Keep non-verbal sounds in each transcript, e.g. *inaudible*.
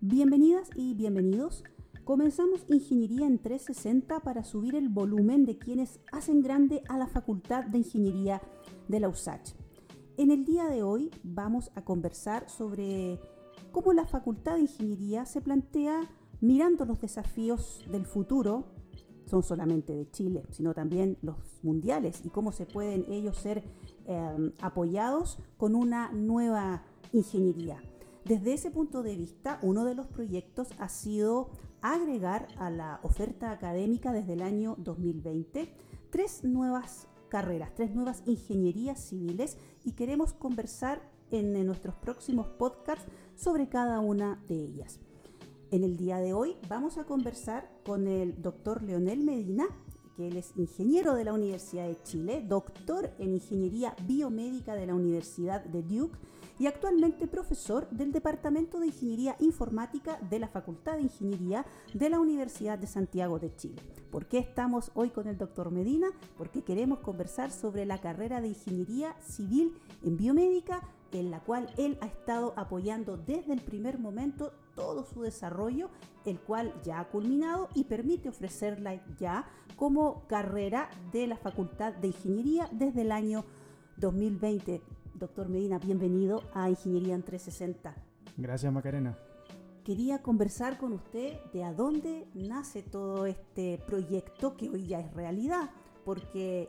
Bienvenidas y bienvenidos. Comenzamos Ingeniería en 360 para subir el volumen de quienes hacen grande a la Facultad de Ingeniería de la USACH. En el día de hoy vamos a conversar sobre cómo la Facultad de Ingeniería se plantea mirando los desafíos del futuro, son solamente de Chile, sino también los mundiales y cómo se pueden ellos ser eh, apoyados con una nueva ingeniería. Desde ese punto de vista, uno de los proyectos ha sido agregar a la oferta académica desde el año 2020 tres nuevas carreras, tres nuevas ingenierías civiles y queremos conversar en, nuestros próximos podcasts sobre cada una de ellas. En el día de hoy vamos a conversar con el doctor Leonel Medina, que es ingeniero de la Universidad de Chile, doctor en Ingeniería Biomédica de la Universidad de Duke y actualmente profesor del Departamento de Ingeniería Informática de la Facultad de Ingeniería de la Universidad de Santiago de Chile. ¿Por qué estamos hoy con el doctor Medina? Porque queremos conversar sobre la carrera de Ingeniería Civil en Biomédica, en la cual él ha estado apoyando desde el primer momento todo su desarrollo, el cual ya ha culminado y permite ofrecerla ya como carrera de la Facultad de Ingeniería desde el año 2020. Doctor Medina, bienvenido a Ingeniería en 360. Gracias, Macarena. Quería conversar con usted de a dónde nace todo este proyecto que hoy ya es realidad, porque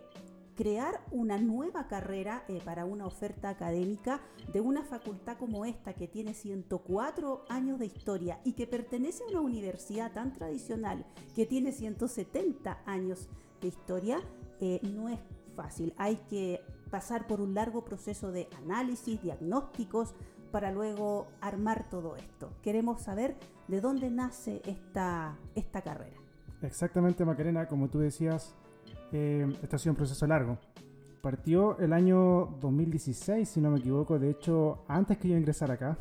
crear una nueva carrera eh, para una oferta académica de una facultad como esta que tiene 104 años de historia y que pertenece a una universidad tan tradicional que tiene 170 años de historia, eh, no es fácil. Hay que pasar por un largo proceso de análisis, diagnósticos, para luego armar todo esto. Queremos saber de dónde nace esta, esta carrera. Exactamente, Macarena, como tú decías, eh, ha sido un proceso largo. Partió el año 2016, si no me equivoco, de hecho, antes que yo ingresara acá,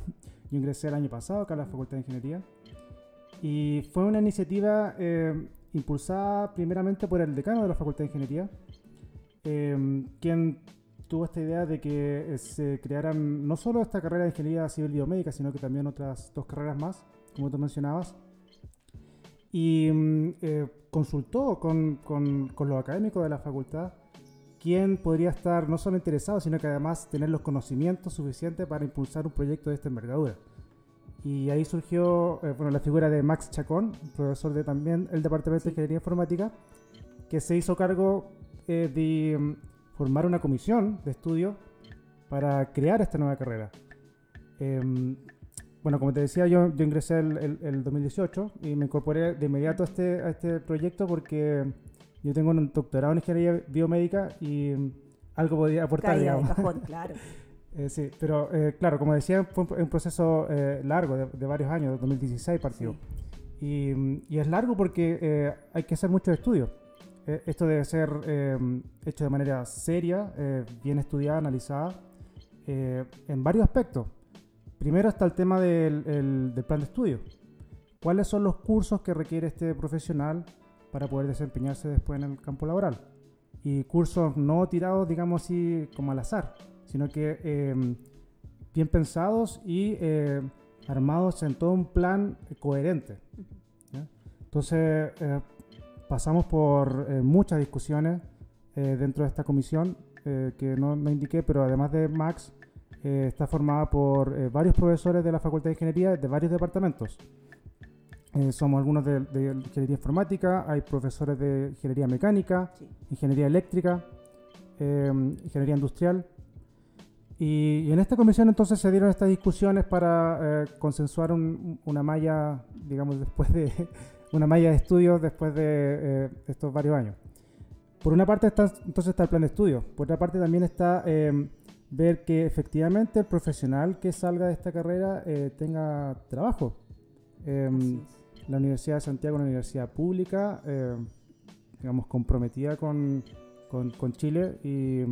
yo ingresé el año pasado acá a la Facultad de Ingeniería, y fue una iniciativa eh, impulsada primeramente por el decano de la Facultad de Ingeniería, eh, quien tuvo esta idea de que eh, se crearan no solo esta carrera de ingeniería civil biomédica, sino que también otras dos carreras más, como tú mencionabas. Y mm, eh, consultó con, con, con, los académicos de la facultad quién podría estar no solo interesado, sino que además tener los conocimientos suficientes para impulsar un proyecto de esta envergadura. Y ahí surgió eh, bueno, la figura de Max Chacón, profesor de también el Departamento de Ingeniería Informática, que se hizo cargo de mm, formar una comisión de estudio para crear esta nueva carrera. Em, bueno, como te decía, yo, yo ingresé el, el, 2018 y me incorporé de inmediato a este, a este proyecto porque yo tengo un doctorado en ingeniería biomédica y algo podía aportar, digamos. *laughs* claro. eh, sí, pero eh, claro, como decía, fue un, proceso eh, largo, de, varios años, 2016 partió. Y, y, es largo porque eh, hay que hacer muchos estudios. Eh, esto debe ser em, hecho de manera seria, eh, bien estudiada, analizada, eh, en varios aspectos. Primero está el tema del, del, plan de estudio. ¿Cuáles son los cursos que requiere este profesional para poder desempeñarse después en el campo laboral? Y cursos no tirados, digamos así, como al azar, sino que em, bien pensados y armados en todo un plan coherente. Entonces, pasamos por eh, muchas discusiones eh, dentro de esta comisión eh, que no, no, indiqué, pero además de Max, está formada por varios profesores de la Facultad de Ingeniería de varios departamentos. somos algunos de, Ingeniería Informática, hay profesores de Ingeniería Mecánica, Ingeniería Eléctrica, Ingeniería Industrial. Y, y, en esta comisión entonces se dieron estas discusiones para consensuar un, una malla, digamos, después de una malla de estudios después de eh, estos varios años. Por una parte está, entonces está el plan de estudio, por otra parte también está eh, ver que efectivamente el profesional que salga de esta carrera eh, tenga trabajo. Em, la Universidad de Santiago es una universidad pública, digamos, comprometida con, con, con Chile y,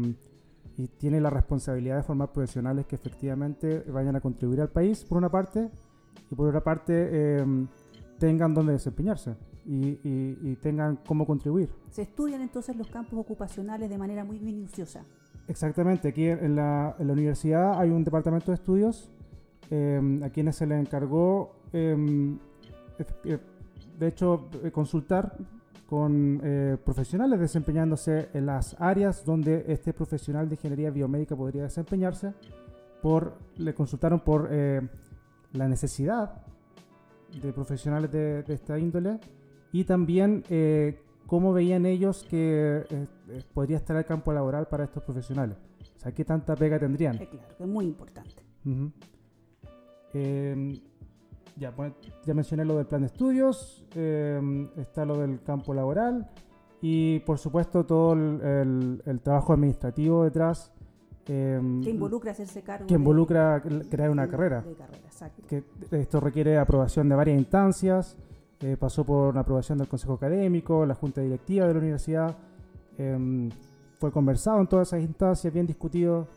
y, tiene la responsabilidad de formar profesionales que efectivamente vayan a contribuir al país, por una parte, y por otra parte em, tengan donde desempeñarse y, tengan cómo contribuir. Se estudian entonces los campos ocupacionales de manera muy minuciosa. Exactamente, aquí en la, universidad hay un departamento de estudios em, a quienes se les encargó, em, eh, de hecho, eh, consultar con eh, profesionales desempeñándose en las áreas donde este profesional de ingeniería biomédica podría desempeñarse. Por, le consultaron por la necesidad de profesionales de, esta índole y también cómo veían ellos que podría estar el campo laboral para estos profesionales. O sea, qué tanta pega tendrían. claro, que es muy importante. Em, ya, ya mencioné lo del plan de estudios, em, está lo del campo laboral y por supuesto todo el, trabajo administrativo detrás. Em, que involucra hacerse cargo. Que involucra crear una carrera. Que esto requiere aprobación de varias instancias. Eh, pasó por una aprobación del Consejo Académico, la Junta Directiva de la Universidad. fue conversado en todas esas instancias, bien discutido.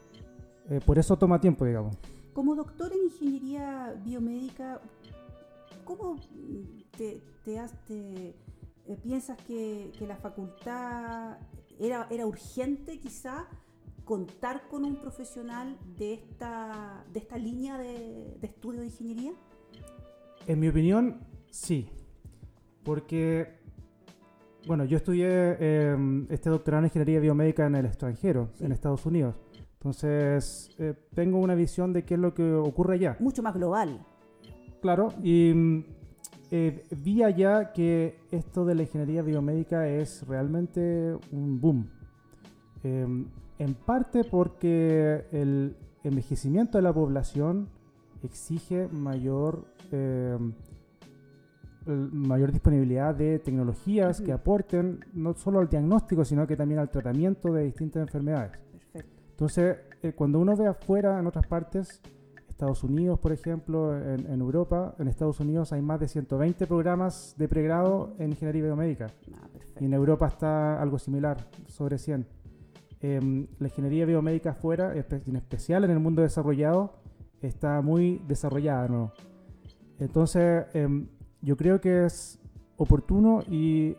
Eh, por eso toma tiempo, digamos. Como doctor en ingeniería biomédica, ¿cómo te, eh, piensas que, la facultad era, era urgente quizá contar con un profesional de esta, de esta línea de, estudio de ingeniería? En mi opinión, sí. Porque, bueno, yo estudié em, este doctorado en ingeniería biomédica en el extranjero, en Estados Unidos. Entonces, eh, tengo una visión de qué es lo que ocurre allá. Mucho más global. Claro, y eh, vi allá que esto de la ingeniería biomédica es realmente un boom. En parte porque el envejecimiento de la población exige mayor, em, mayor disponibilidad de tecnologías que aporten no solo al diagnóstico, sino que también al tratamiento de distintas enfermedades. Entonces, eh, cuando uno ve afuera, en otras partes, Estados Unidos, por ejemplo, en, Europa, en Estados Unidos hay más de 120 programas de pregrado en ingeniería biomédica. Ah, y en Europa está algo similar, sobre 100. Em, la ingeniería biomédica afuera, en especial en el mundo desarrollado, está muy desarrollada. ¿no? Entonces, em, yo creo que es oportuno y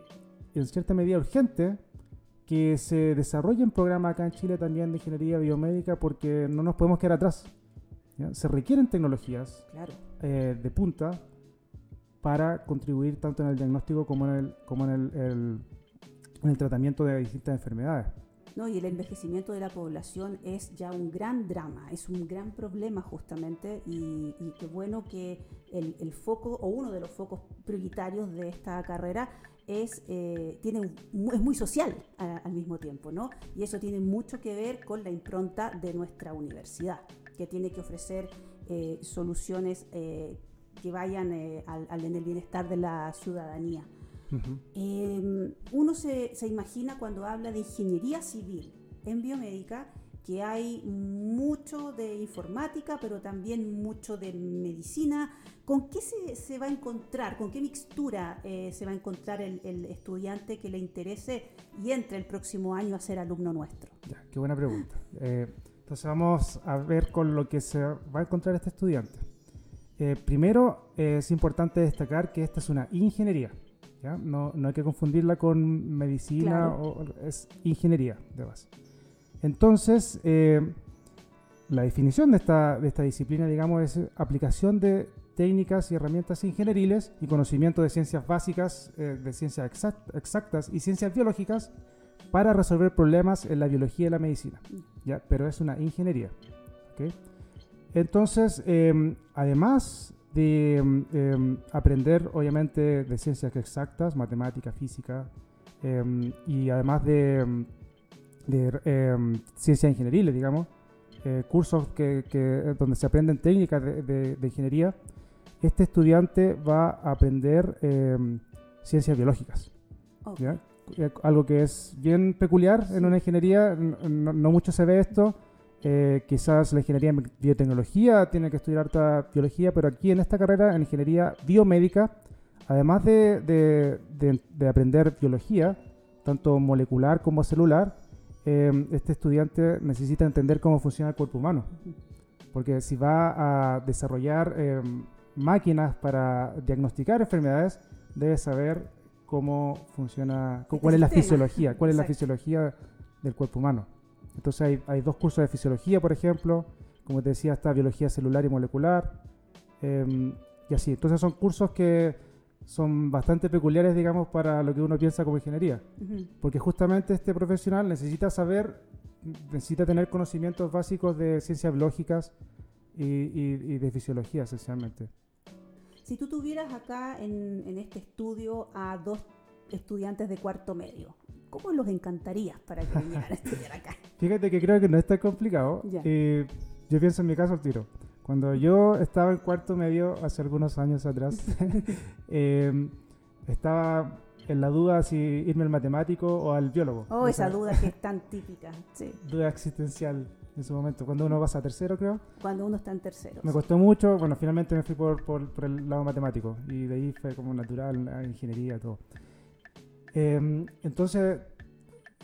en cierta medida urgente que se desarrolle un programa acá en Chile también de ingeniería biomédica porque no nos podemos quedar atrás. Se requieren tecnologías eh, de punta para contribuir tanto en el diagnóstico como en el, como en el, en el tratamiento de distintas enfermedades. No, y el envejecimiento de la población es ya un gran drama, es un gran problema justamente y, qué bueno que el, foco o uno de los focos prioritarios de esta carrera es, eh, tiene, es muy social al mismo tiempo, ¿no? Y eso tiene mucho que ver con la impronta de nuestra universidad, que tiene que ofrecer eh, soluciones eh, que vayan al, al, en el bienestar de la ciudadanía. Em, uno se, se imagina cuando habla de ingeniería civil en biomédica, que hay mucho de informática, pero también mucho de medicina. ¿Con qué se, va a encontrar, con qué mixtura eh, se va a encontrar el, estudiante que le interese y entre el próximo año a ser alumno nuestro? qué buena pregunta. Eh, entonces vamos a ver con lo que se va a encontrar este estudiante. Eh, primero, es importante destacar que esta es una ingeniería. No, hay que confundirla con medicina, o, es ingeniería de base. Entonces, eh, la definición de esta, de esta disciplina, digamos, es aplicación de técnicas y herramientas ingenieriles y conocimiento de ciencias básicas, eh, de ciencias exactas y ciencias biológicas para resolver problemas en la biología y la medicina. ¿ya? Pero es una ingeniería. Entonces, em, además de em, aprender, obviamente, de ciencias exactas, matemática, física, em, y además de de eh, ciencias ingenieriles, digamos, eh, cursos que, donde se aprenden técnicas de, ingeniería, este estudiante va a aprender em, ciencias biológicas. Eh, algo que es bien peculiar en una ingeniería, no, mucho se ve esto. Eh, quizás la ingeniería en biotecnología tiene que estudiar harta biología, pero aquí en esta carrera, en ingeniería biomédica, además de, de aprender biología, tanto molecular como celular, Em, este estudiante necesita entender cómo funciona el cuerpo humano. Porque si va a desarrollar em, máquinas para diagnosticar enfermedades, debe saber cómo funciona, cuál es la fisiología, cuál es la fisiología del cuerpo humano. Entonces hay, hay, dos cursos de fisiología, por ejemplo, como te decía, está biología celular y molecular, Em, y así, entonces son cursos que son bastante peculiares, digamos, para lo que uno piensa como ingeniería. Porque justamente este profesional necesita saber, necesita tener conocimientos básicos de ciencias biológicas y, de fisiología, esencialmente. Si tú tuvieras acá en, este estudio a dos estudiantes de cuarto medio, ¿cómo los encantarías para que vinieran a estudiar acá? *laughs* Fíjate que creo que no es tan complicado. Eh, yo pienso en mi caso al tiro. Cuando yo estaba en cuarto medio, hace algunos años atrás, *laughs* *laughs* em, estaba en la duda si irme al matemático o al biólogo. Oh, esa, duda que es tan típica. Sí. Duda existencial en su momento, cuando uno pasa a tercero, creo. Cuando uno está en tercero. Me costó mucho, bueno, finalmente me fui por, por, el lado matemático y de ahí fue como natural, ingeniería, todo. Em, entonces,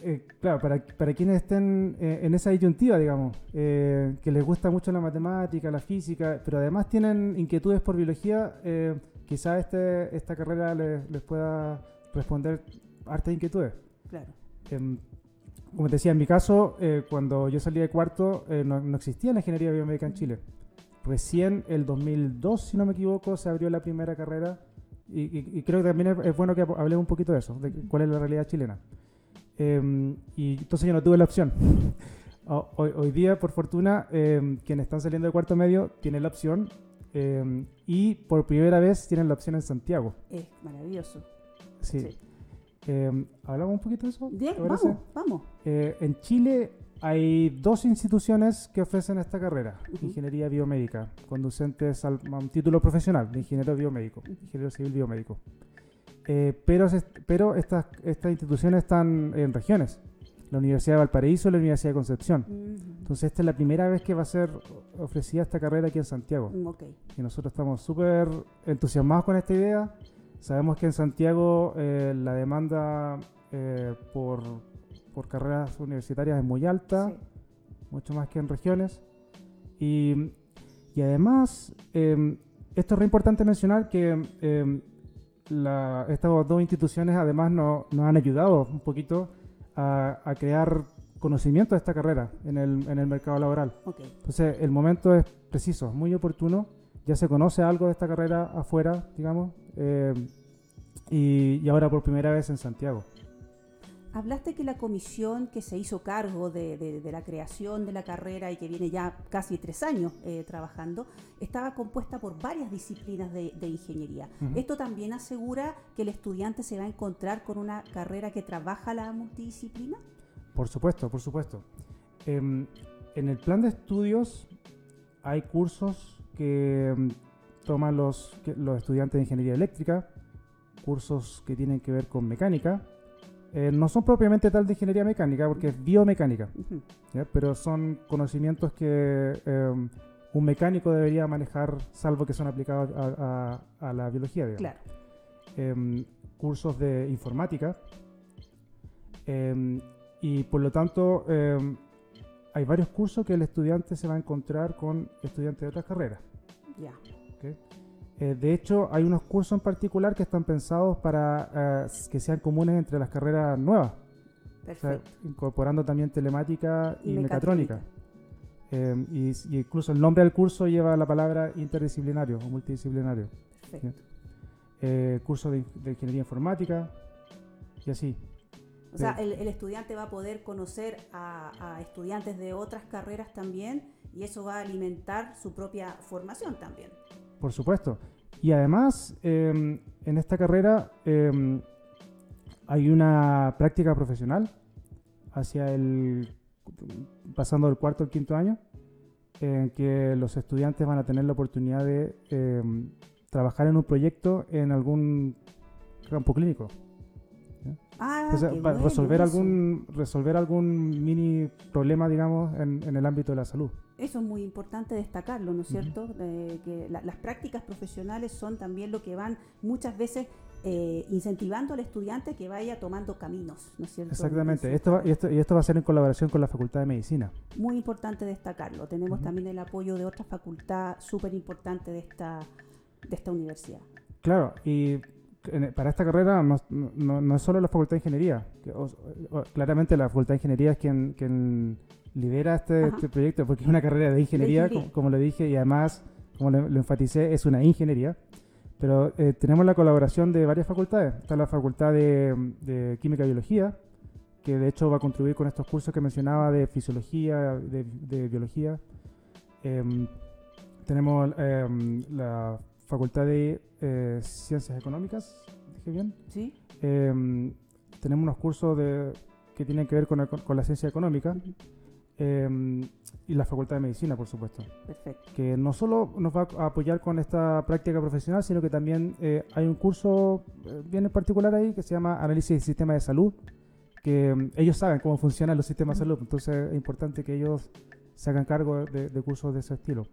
eh, claro, para, para, quienes estén eh, en esa disyuntiva, digamos, eh, que les gusta mucho la matemática, la física, pero además tienen inquietudes por biología, quizás este, esta carrera les, les, pueda responder hartas inquietudes. Claro. Em, como te decía, en mi caso, cuando yo salí de cuarto, no, no, existía la ingeniería biomédica en Chile. Recién el 2002, si no me equivoco, se abrió la primera carrera y, creo que también es, bueno que hablemos un poquito de eso, de cuál es la realidad chilena. Em, y entonces yo no tuve la opción. *laughs* hoy, día, por fortuna, eh, quienes están saliendo de cuarto medio tienen la opción em, y por primera vez tienen la opción en Santiago. Es maravilloso. Sí. ¿Hablamos un poquito de eso? Bien, vamos, vamos. Eh, en Chile hay dos instituciones que ofrecen esta carrera, ingeniería biomédica, conducentes a un título profesional de ingeniero biomédico, ingeniero civil biomédico. Eh, pero pero estas, estas instituciones están en regiones. La Universidad de Valparaíso y la Universidad de Concepción. Entonces esta es la primera vez que va a ser ofrecida esta carrera aquí en Santiago. Mm, y nosotros estamos súper entusiasmados con esta idea. Sabemos que en Santiago eh, la demanda eh, por, por, carreras universitarias es muy alta, mucho más que en regiones. Y, y además, esto es re importante mencionar que estas dos instituciones además nos han ayudado un poquito a, crear conocimiento de esta carrera en el, en el mercado laboral. Entonces, el momento es preciso, muy oportuno. Ya se conoce algo de esta carrera afuera, digamos, eh, y, ahora por primera vez en Santiago. Hablaste que la comisión que se hizo cargo de, la creación de la carrera y que viene ya casi tres años eh, trabajando, estaba compuesta por varias disciplinas de, ingeniería. ¿Esto también asegura que el estudiante se va a encontrar con una carrera que trabaja la multidisciplina? Por supuesto, por supuesto. Em, en el plan de estudios hay cursos que em, toman los, los estudiantes de ingeniería eléctrica, cursos que tienen que ver con mecánica, eh, no son propiamente tal de ingeniería mecánica, porque es biomecánica, pero son conocimientos que em, un mecánico debería manejar, salvo que son aplicados a, la biología. Claro. Em, cursos de informática. Em, y por lo tanto, hay varios cursos que el estudiante se va a encontrar con estudiantes de otras carreras. Ya. Eh, de hecho, hay unos cursos en particular que están pensados para eh, que sean comunes entre las carreras nuevas. incorporando también telemática y, mecatrónica. Eh, y, incluso el nombre del curso lleva la palabra interdisciplinario o multidisciplinario. curso de, ingeniería informática y así. O sea, el, estudiante va a poder conocer a, estudiantes de otras carreras también y eso va a alimentar su propia formación también. Por supuesto. Y además, em, en esta carrera em, hay una práctica profesional hacia el pasando del cuarto al quinto año, en que los estudiantes van a tener la oportunidad de em, trabajar en un proyecto en algún campo clínico. Ah, para resolver algún resolver algún mini problema, digamos, en, en el ámbito de la salud. Eso es muy importante destacarlo, ¿no es cierto? que las prácticas profesionales son también lo que van muchas veces eh, incentivando al estudiante que vaya tomando caminos, ¿no es cierto? Exactamente, esto y, esto, y esto va a ser en colaboración con la Facultad de Medicina. Muy importante destacarlo, tenemos también el apoyo de otra facultad súper importante de esta, de esta universidad. Claro, y para esta carrera no, no, es solo la Facultad de Ingeniería, claramente la Facultad de Ingeniería es quien, quien lidera este, este, proyecto porque es una carrera de ingeniería, Como, lo dije, y además como lo, enfaticé, es una ingeniería. Pero eh, tenemos la colaboración de varias facultades. Está la Facultad de, Química y Biología, que de hecho va a contribuir con estos cursos que mencionaba de fisiología, de, biología. Em, tenemos em, la Facultad de eh, Ciencias Económicas, dije bien. Sí. Em, tenemos unos cursos de, que tienen que ver con, la ciencia económica. y la Facultad de Medicina, por supuesto. Perfecto. Que no solo nos va a apoyar con esta práctica profesional, sino que también eh, hay un curso eh, bien en particular ahí que se llama Análisis del Sistema de Salud, que mm, ellos saben cómo funcionan los sistemas de salud, entonces es importante que ellos se hagan cargo de cursos de ese estilo.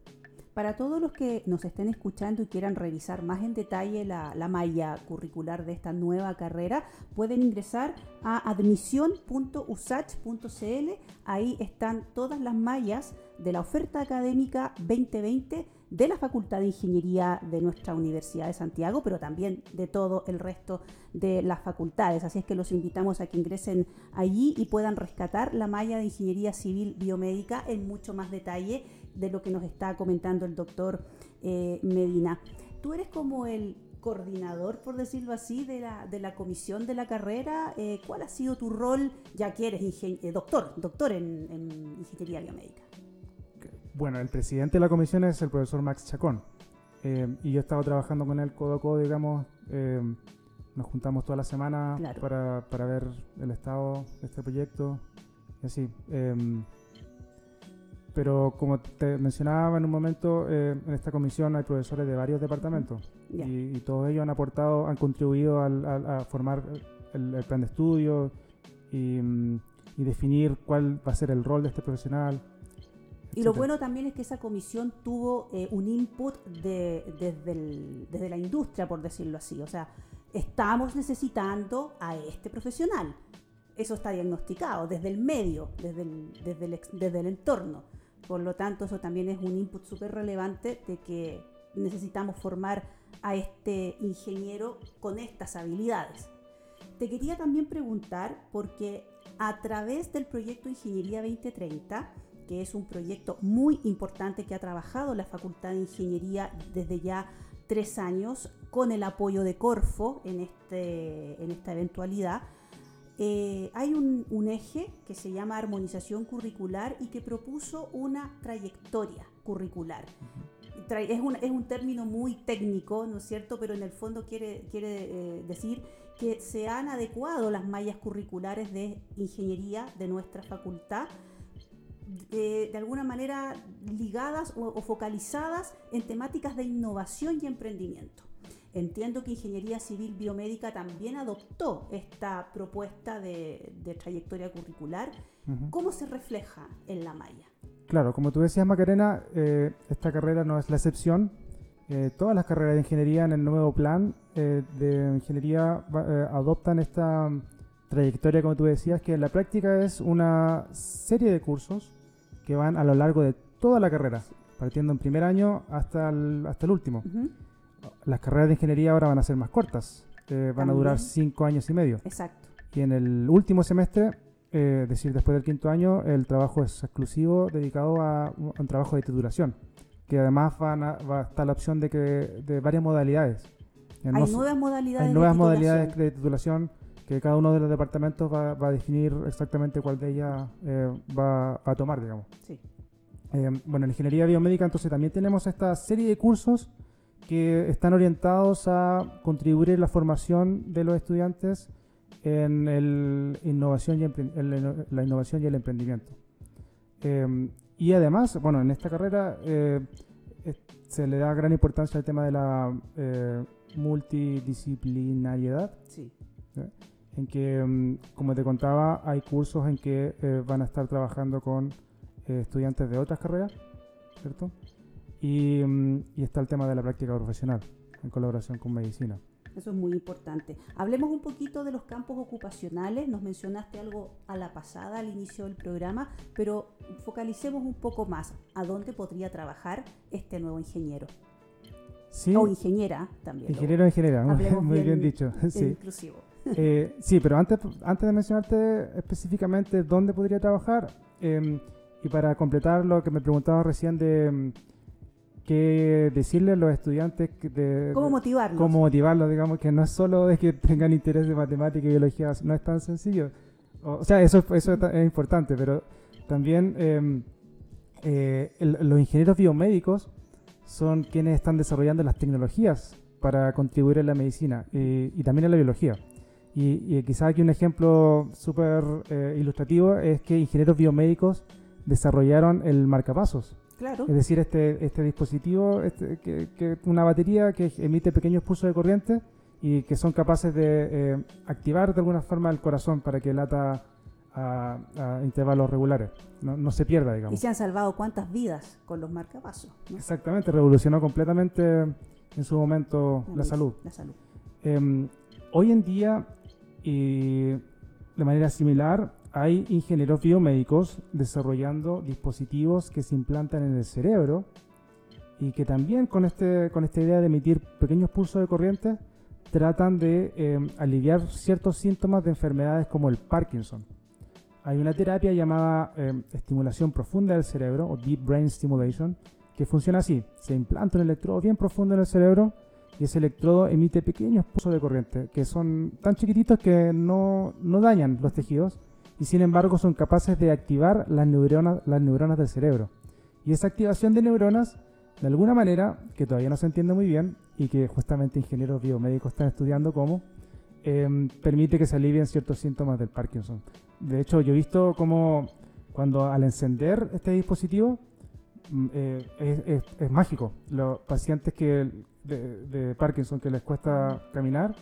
Para todos los que nos estén escuchando y quieran revisar más en detalle la, malla curricular de esta nueva carrera, pueden ingresar a admisión.usach.cl. Ahí están todas las mallas de la oferta académica 2020 de la Facultad de Ingeniería de nuestra Universidad de Santiago, pero también de todo el resto de las facultades. Así es que los invitamos a que ingresen allí y puedan rescatar la malla de Ingeniería Civil Biomédica en mucho más detalle de lo que nos está comentando el doctor eh, Medina. Tú eres como el coordinador, por decirlo así, de la, de la comisión de la carrera. Eh, ¿Cuál ha sido tu rol, ya que eres eh, doctor, doctor en, ingeniería biomédica? Bueno, el presidente de la comisión es el profesor Max Chacón. y yo he estado trabajando con él codo a codo, digamos. nos juntamos toda la semana para, para, ver el estado de este proyecto. Y así. Pero como te mencionaba en un momento, eh, en esta comisión hay profesores de varios departamentos y, todos ellos han aportado, han contribuido a formar el, plan de estudio mm, y, definir cuál va a ser el rol de este profesional. Y lo bueno también es que esa comisión tuvo eh, un input de, desde, desde la industria, por decirlo así. O sea, estamos necesitando a este profesional. Eso está diagnosticado desde el medio, desde el, desde el, desde el entorno. Por lo tanto, eso también es un input súper relevante de que necesitamos formar a este ingeniero con estas habilidades. Te quería también preguntar, porque a través del proyecto Ingeniería 2030, que es un proyecto muy importante que ha trabajado la Facultad de Ingeniería desde ya tres años, con el apoyo de Corfo en, este, en esta eventualidad, eh, hay un, eje que se llama armonización curricular y que propuso una trayectoria curricular. es, un, es, un, término muy técnico, ¿no es cierto? Pero en el fondo quiere, quiere eh, decir que se han adecuado las mallas curriculares de ingeniería de nuestra facultad de, alguna manera ligadas o focalizadas en temáticas de innovación y emprendimiento. Entiendo que Ingeniería Civil Biomédica también adoptó esta propuesta de, trayectoria curricular. ¿Cómo se refleja en la malla? Claro, como tú decías, Macarena, eh, esta carrera no es la excepción. Eh, todas las carreras de ingeniería en el nuevo plan eh, de ingeniería adoptan esta trayectoria, como tú decías, que en la práctica es una serie de cursos que van a lo largo de toda la carrera, partiendo en primer año hasta el, hasta el último las carreras de ingeniería ahora van a ser más cortas, eh, van a durar cinco años y medio. Exacto. Y en el último semestre, eh, es decir, después del quinto año, el trabajo es exclusivo dedicado a un, trabajo de titulación, que además van a, va a estar la opción de, que, de varias modalidades. Hay nuevas modalidades. Hay nuevas de modalidades de titulación que cada uno de los departamentos va, a definir exactamente cuál de ellas eh, va, a tomar, digamos. Sí. bueno, en ingeniería biomédica entonces también tenemos esta serie de cursos que están orientados a contribuir en la formación de los estudiantes en, el innovación y la innovación y el emprendimiento. Em, y además, bueno, en esta carrera eh, se le da gran importancia al tema de la eh, multidisciplinariedad. Sí. En que, em, como te contaba, hay cursos en que eh, van a estar trabajando con estudiantes de otras carreras, ¿cierto? Mm, y, está el tema de la práctica profesional en colaboración con medicina. Eso es muy importante. Hablemos un poquito de los campos ocupacionales. Nos mencionaste algo a la pasada, al inicio del programa, pero focalicemos un poco más. ¿A dónde podría trabajar este nuevo ingeniero? Sí. O ingeniera también. Ingeniero o ingeniera, *laughs* muy bien, dicho. Sí. Inclusivo. Eh, sí, pero antes, antes de mencionarte específicamente dónde podría trabajar, em, y para completar lo que me preguntaba recién de qué decirle a los estudiantes de, cómo motivarlos. Cómo motivarlos, digamos, que no es solo de que tengan interés de matemática y biología, no es tan sencillo. O, sea, eso, eso es importante, pero también em, eh, los ingenieros biomédicos son quienes están desarrollando las tecnologías para contribuir en la medicina y, también en la biología. Y, y quizás aquí un ejemplo súper eh, ilustrativo es que ingenieros biomédicos desarrollaron el marcapasos. Claro. Es decir, este, este dispositivo, este, que, una batería que emite pequeños pulsos de corriente y que son capaces de eh, activar de alguna forma el corazón para que lata a, intervalos regulares, no, se pierda, digamos. Y se han salvado cuántas vidas con los marcapasos. Exactamente, revolucionó completamente en su momento la, salud. La salud. Em, hoy en día, y de manera similar, hay ingenieros biomédicos desarrollando dispositivos que se implantan en el cerebro y que también con, este, con esta idea de emitir pequeños pulsos de corriente tratan de em, aliviar ciertos síntomas de enfermedades como el Parkinson. Hay una terapia llamada em, estimulación profunda del cerebro o Deep Brain Stimulation que funciona así. Se implanta un electrodo bien profundo en el cerebro y ese electrodo emite pequeños pulsos de corriente que son tan chiquititos que no, no dañan los tejidos y sin embargo son capaces de activar las neuronas, las neuronas del cerebro. Y esa activación de neuronas, de alguna manera, que todavía no se entiende muy bien y que justamente ingenieros biomédicos están estudiando cómo, em, permite que se alivien ciertos síntomas del Parkinson. De hecho, yo he visto cómo cuando al encender este dispositivo mm, eh, es, mágico. Los pacientes que de, de Parkinson que les cuesta caminar,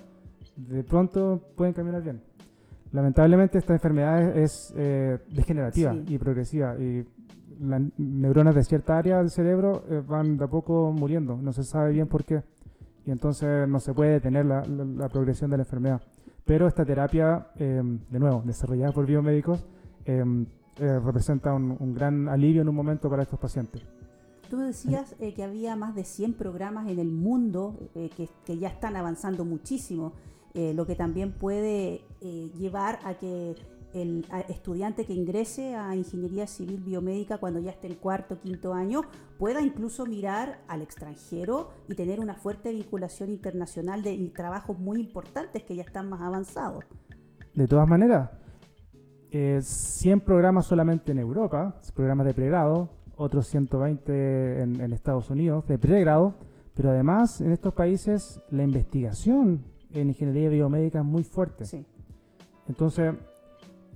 de pronto pueden caminar bien. Lamentablemente esta enfermedad es, eh, degenerativa y progresiva y las neuronas de cierta área del cerebro eh, van de a poco muriendo, no se sabe bien por qué y entonces no se puede detener la, progresión de la enfermedad. Pero esta terapia, em, de nuevo, desarrollada por biomédicos, em, eh, representa un, gran alivio en un momento para estos pacientes. Tú decías que había más de 100 programas en el mundo que, que ya están avanzando muchísimo eh, lo que también puede eh, llevar a que el estudiante que ingrese a ingeniería civil biomédica cuando ya esté en cuarto o quinto año pueda incluso mirar al extranjero y tener una fuerte vinculación internacional de trabajos muy importantes que ya están más avanzados. De todas maneras, 100 programas solamente en Europa, programas de pregrado, otros 120 en, en Estados Unidos de pregrado, pero además en estos países la investigación en ingeniería biomédica es muy fuerte. Sí. Entonces,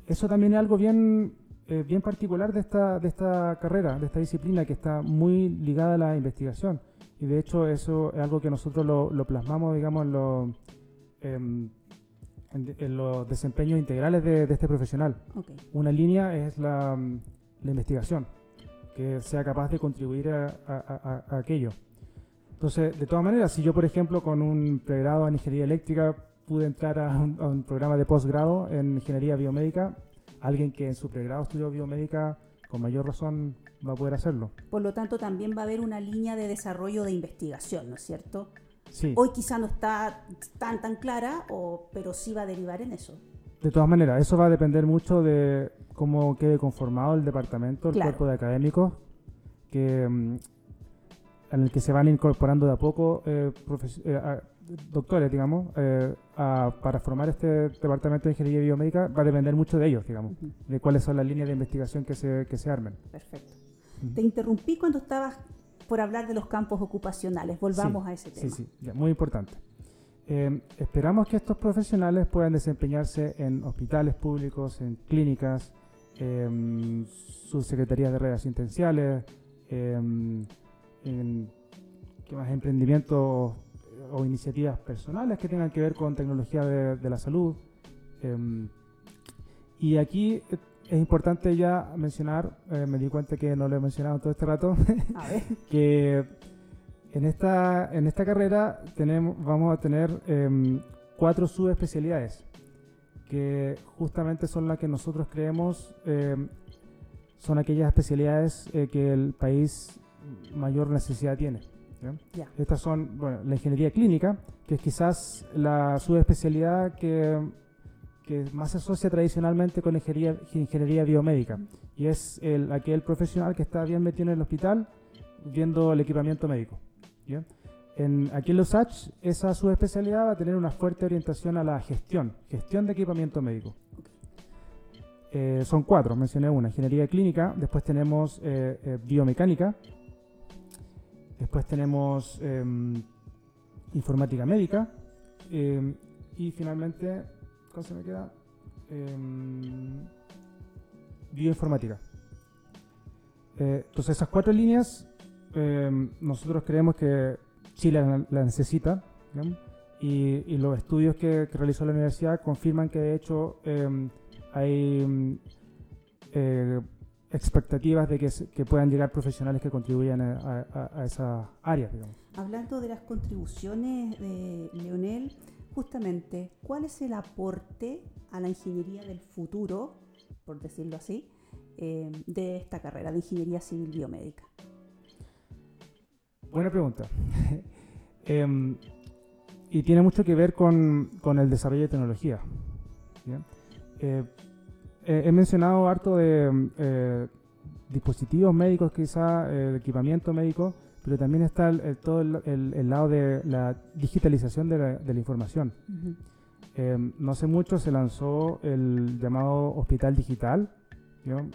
eso también es algo bien, eh, bien particular de esta, de esta carrera, de esta disciplina que está muy ligada a la investigación. Y de hecho eso es algo que nosotros lo, plasmamos, digamos, en, los em, en, los desempeños integrales de, este profesional. Una línea es la, la, investigación, que sea capaz de contribuir a aquello. Entonces, de todas maneras, si yo, por ejemplo, con un pregrado en ingeniería eléctrica pude entrar a un, programa de posgrado en ingeniería biomédica, alguien que en su pregrado estudió biomédica, con mayor razón va a poder hacerlo. Por lo tanto, también va a haber una línea de desarrollo de investigación, ¿no es cierto? Sí. Hoy quizá no está tan tan clara, o, pero sí va a derivar en eso. De todas maneras, eso va a depender mucho de cómo quede conformado el departamento, el cuerpo de académicos, que mm, en el que se van incorporando de a poco eh, eh, doctores, digamos, eh, para formar este departamento de ingeniería biomédica va a depender mucho de ellos, digamos, de cuáles son las líneas de investigación que se, que se armen. Perfecto. Te interrumpí cuando estabas por hablar de los campos ocupacionales. Volvamos a ese tema. Sí, sí, muy importante. esperamos que estos profesionales puedan desempeñarse en hospitales públicos, en clínicas, en subsecretarías de redes asistenciales, en más emprendimientos o iniciativas personales que tengan que ver con tecnología de, la salud. Em, y aquí es importante ya mencionar, eh, me di cuenta que no lo he mencionado todo este rato, *laughs* que en esta, en esta carrera tenemos, vamos a tener em, cuatro subespecialidades, que justamente son las que nosotros creemos em, son aquellas especialidades eh, que el país mayor necesidad tiene. Estas son, bueno, la ingeniería clínica, que es quizás la subespecialidad que, que más se asocia tradicionalmente con ingeniería, ingeniería biomédica. Y es el, aquel profesional que está bien metido en el hospital, viendo el equipamiento médico. En, aquí en los H, esa subespecialidad va a tener una fuerte orientación a la gestión, gestión de equipamiento médico. Eh, son cuatro, mencioné una, ingeniería clínica, después tenemos eh, eh, biomecánica, después tenemos em, informática médica em, y finalmente, ¿cómo se me queda? Em, bioinformática. entonces esas cuatro líneas nosotros creemos que Chile la, necesita. Y, los estudios que, realizó la universidad confirman que de hecho hay eh, expectativas de que, puedan llegar profesionales que contribuyan a, a, esa área. Hablando de las contribuciones de Leonel, justamente, ¿cuál es el aporte a la ingeniería del futuro, por decirlo así, em, de esta carrera de ingeniería civil biomédica? Buena pregunta. *laughs* Em, y tiene mucho que ver con, el desarrollo de tecnología. Eh, he mencionado harto de eh, dispositivos médicos, quizá el equipamiento médico, pero también está todo el, lado de la digitalización de la, información. Em, no hace mucho se lanzó el llamado Hospital Digital,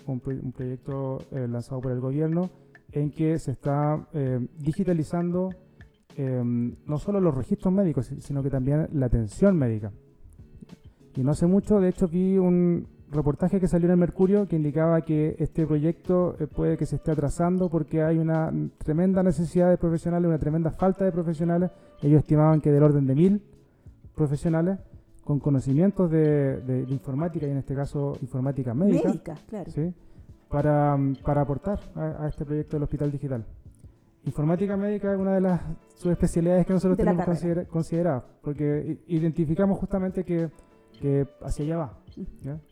un, proyecto eh, lanzado por el gobierno en que se está eh, digitalizando em, no solo los registros médicos, sino que también la atención médica. Y no hace mucho, de hecho, vi un reportaje que salió en el Mercurio que indicaba que este proyecto eh, puede que se esté atrasando porque hay una tremenda necesidad de profesionales, una tremenda falta de profesionales. Ellos estimaban que del orden de mil profesionales con conocimientos de, informática y en este caso informática médica. Médica, claro. ¿sí? para, para aportar a, este proyecto del Hospital Digital. Informática médica es una de las subespecialidades que nosotros tenemos consideradas, porque identificamos justamente que, que hacia allá va.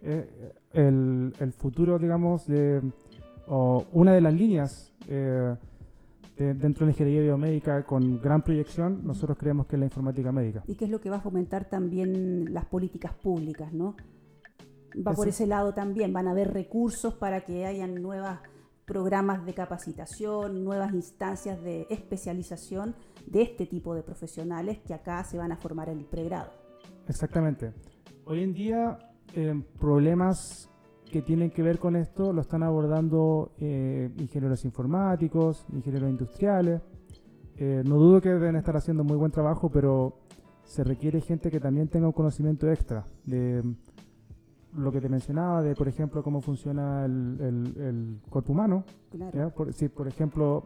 Eh, el, el, futuro, digamos, de, o una de las líneas eh, dentro de la ingeniería biomédica con gran proyección, nosotros creemos que es la informática médica. Y que es lo que va a fomentar también las políticas públicas, ¿no? va por ese lado también. Van a haber recursos para que hayan nuevos programas de capacitación, nuevas instancias de especialización de este tipo de profesionales que acá se van a formar en el pregrado. Exactamente. Hoy en día, eh, problemas que tienen que ver con esto lo están abordando eh, ingenieros informáticos, ingenieros industriales. Eh, no dudo que deben estar haciendo muy buen trabajo, pero se requiere gente que también tenga un conocimiento extra de lo que te mencionaba de, por ejemplo, cómo funciona el, cuerpo humano. Por, si, por ejemplo,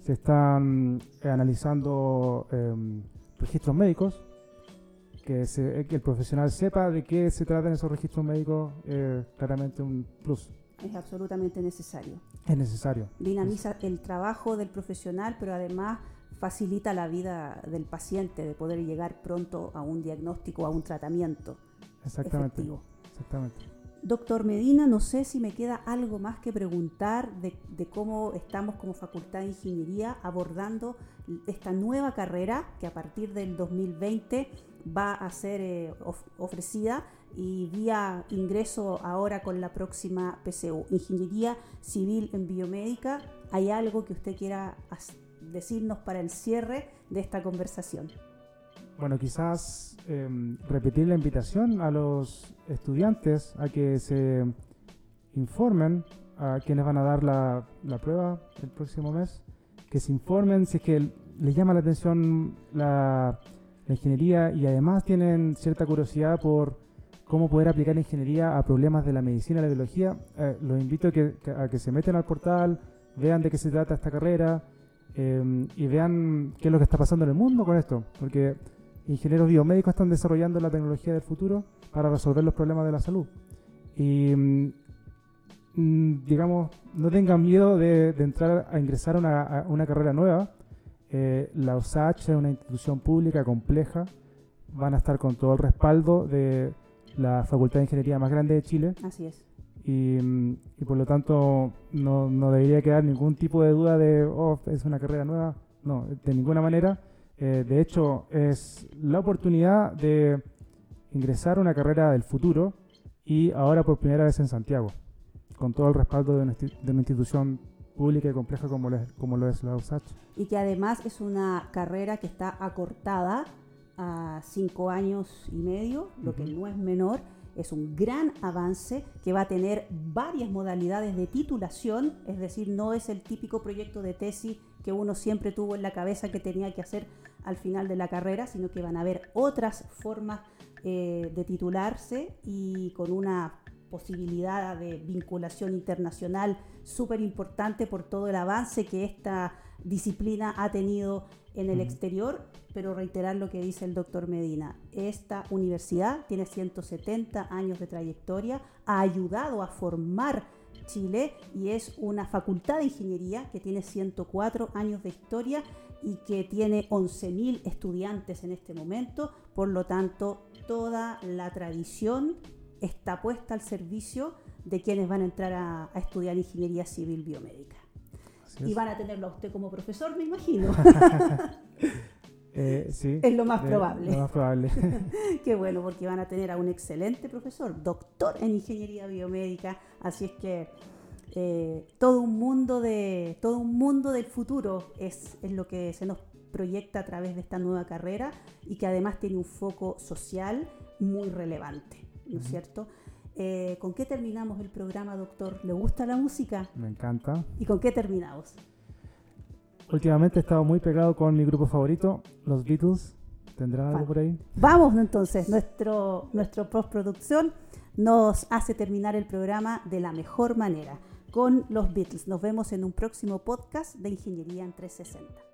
se están analizando em, registros médicos, que, se, que, el profesional sepa de qué se tratan esos registros médicos, es claramente un plus. Es absolutamente necesario. Es necesario. Dinamiza el trabajo del profesional, pero además facilita la vida del paciente de poder llegar pronto a un diagnóstico, a un tratamiento. Exactamente. Efectivo. Exactamente. Doctor Medina, no sé si me queda algo más que preguntar de, cómo estamos como Facultad de Ingeniería abordando esta nueva carrera que a partir del 2020 va a ser eh, ofrecida y vía ingreso ahora con la próxima PCU, Ingeniería Civil en Biomédica. ¿Hay algo que usted quiera decirnos para el cierre de esta conversación? Bueno, quizás em, repetir la invitación a los estudiantes a que se informen a quienes van a dar la, prueba el próximo mes, que se informen si es que les llama la atención la, ingeniería y además tienen cierta curiosidad por cómo poder aplicar la ingeniería a problemas de la medicina y la biología, eh, los invito a que, se meten al portal, vean de qué se trata esta carrera em, y vean qué es lo que está pasando en el mundo con esto, porque ingenieros biomédicos están desarrollando la tecnología del futuro para resolver los problemas de la salud. Y, mm, digamos, no tengan miedo de, entrar a ingresar a una, carrera nueva. Eh, la USACH es una institución pública compleja. Van a estar con todo el respaldo de la Facultad de Ingeniería más grande de Chile. Así es. Y, por lo tanto no, no, debería quedar ningún tipo de duda de, oh, es una carrera nueva. No, de ninguna manera. Eh, de hecho, es la oportunidad de ingresar a una carrera del futuro y ahora por primera vez en Santiago, con todo el respaldo de una, institución pública y compleja como lo es, como lo es la USACH. Y que además es una carrera que está acortada a cinco años y medio, lo que no es menor. Es un gran avance que va a tener varias modalidades de titulación, es decir, no es el típico proyecto de tesis que uno siempre tuvo en la cabeza que tenía que hacer al final de la carrera, sino que van a haber otras formas eh, de titularse y con una posibilidad de vinculación internacional súper importante por todo el avance que esta disciplina ha tenido en el exterior, pero reiterar lo que dice el doctor Medina, esta universidad tiene 170 años de trayectoria, ha ayudado a formar Chile y es una facultad de ingeniería que tiene 104 años de historia y que tiene 11.000 estudiantes en este momento, por lo tanto toda la tradición está puesta al servicio de quienes van a entrar a, estudiar ingeniería civil biomédica. Y van a tenerlo a usted como profesor, me imagino. *laughs* Eh, sí, es lo más probable. Lo más probable. *laughs* Qué bueno, porque van a tener a un excelente profesor, doctor en ingeniería biomédica, así es que eh, todo un mundo de todo un mundo del futuro es, es lo que se nos proyecta a través de esta nueva carrera y que además tiene un foco social muy relevante, ¿no es cierto? Eh, ¿Con qué terminamos el programa, doctor? ¿Le gusta la música? Me encanta. ¿Y con qué terminamos? Últimamente he estado muy pegado con mi grupo favorito, los Beatles. ¿Tendrá algo por ahí? Vamos entonces, nuestro, nuestro postproducción nos hace terminar el programa de la mejor manera con los Beatles. Nos vemos en un próximo podcast de Ingeniería en 360.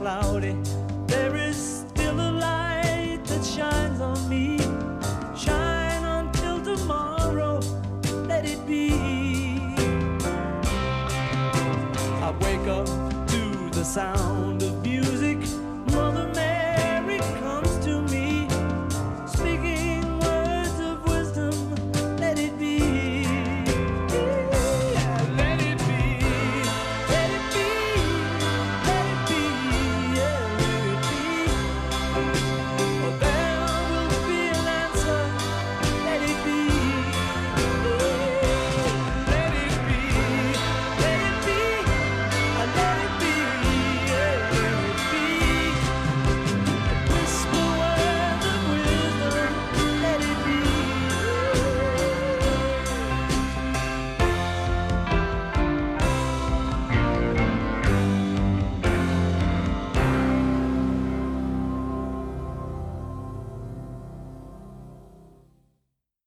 cloudy.